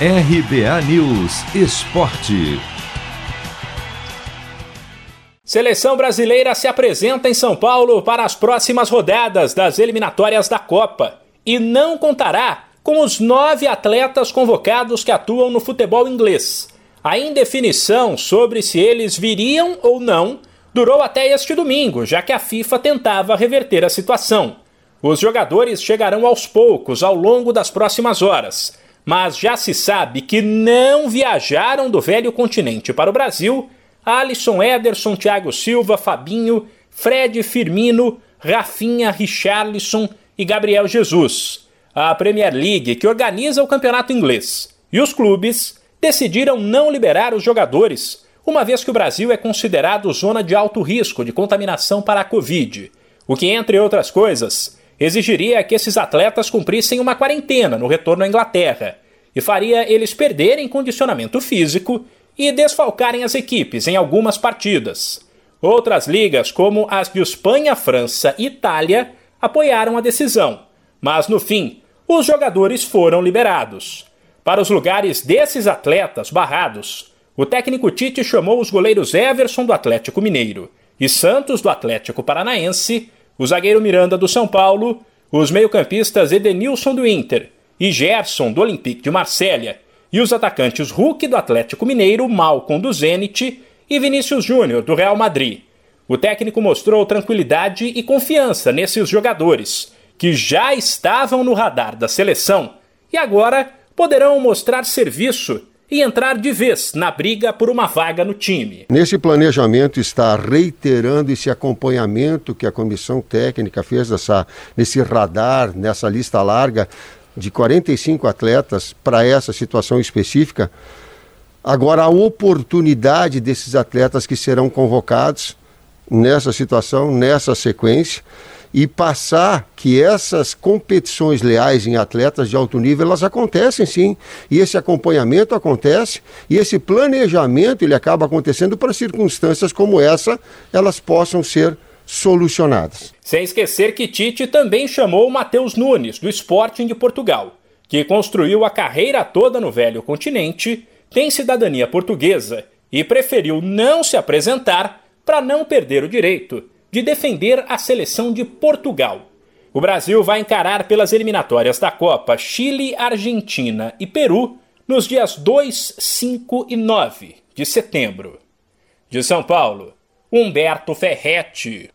RBA News Esporte. Seleção brasileira se apresenta em São Paulo para as próximas rodadas das eliminatórias da Copa e não contará com os nove atletas convocados que atuam no futebol inglês. A indefinição sobre se eles viriam ou não durou até este domingo, já que a FIFA tentava reverter a situação. Os jogadores chegarão aos poucos ao longo das próximas horas, mas já se sabe que não viajaram do velho continente para o Brasil Alisson, Ederson, Thiago Silva, Fabinho, Fred, Firmino, Rafinha, Richarlison e Gabriel Jesus. A Premier League, que organiza o campeonato inglês, e os clubes decidiram não liberar os jogadores, uma vez que o Brasil é considerado zona de alto risco de contaminação para a Covid, o que, entre outras coisas, exigiria que esses atletas cumprissem uma quarentena no retorno à Inglaterra e faria eles perderem condicionamento físico e desfalcarem as equipes em algumas partidas. Outras ligas, como as de Espanha, França e Itália, apoiaram a decisão, mas no fim, os jogadores foram liberados. Para os lugares desses atletas barrados, o técnico Tite chamou os goleiros Everson do Atlético Mineiro e Santos do Atlético Paranaense, o zagueiro Miranda do São Paulo, os meio-campistas Edenilson do Inter e Gerson do Olympique de Marselha e os atacantes Hulk do Atlético Mineiro, Malcom do Zenit e Vinícius Júnior do Real Madrid. O técnico mostrou tranquilidade e confiança nesses jogadores, que já estavam no radar da seleção e agora poderão mostrar serviço e entrar de vez na briga por uma vaga no time. Nesse planejamento está reiterando esse acompanhamento que a comissão técnica fez dessa, nesse radar, nessa lista larga, de 45 atletas para essa situação específica. Agora, a oportunidade desses atletas que serão convocados nessa situação, nessa sequência, e passar que essas competições leais em atletas de alto nível, elas acontecem sim, e esse acompanhamento acontece, e esse planejamento ele acaba acontecendo para circunstâncias como essa, elas possam ser solucionadas. Sem esquecer que Tite também chamou Matheus Nunes, do Sporting de Portugal, que construiu a carreira toda no velho continente, tem cidadania portuguesa e preferiu não se apresentar para não perder o direito de defender a seleção de Portugal. O Brasil vai encarar pelas eliminatórias da Copa Chile, Argentina e Peru nos dias 2, 5 e 9 de setembro. De São Paulo, Humberto Ferretti.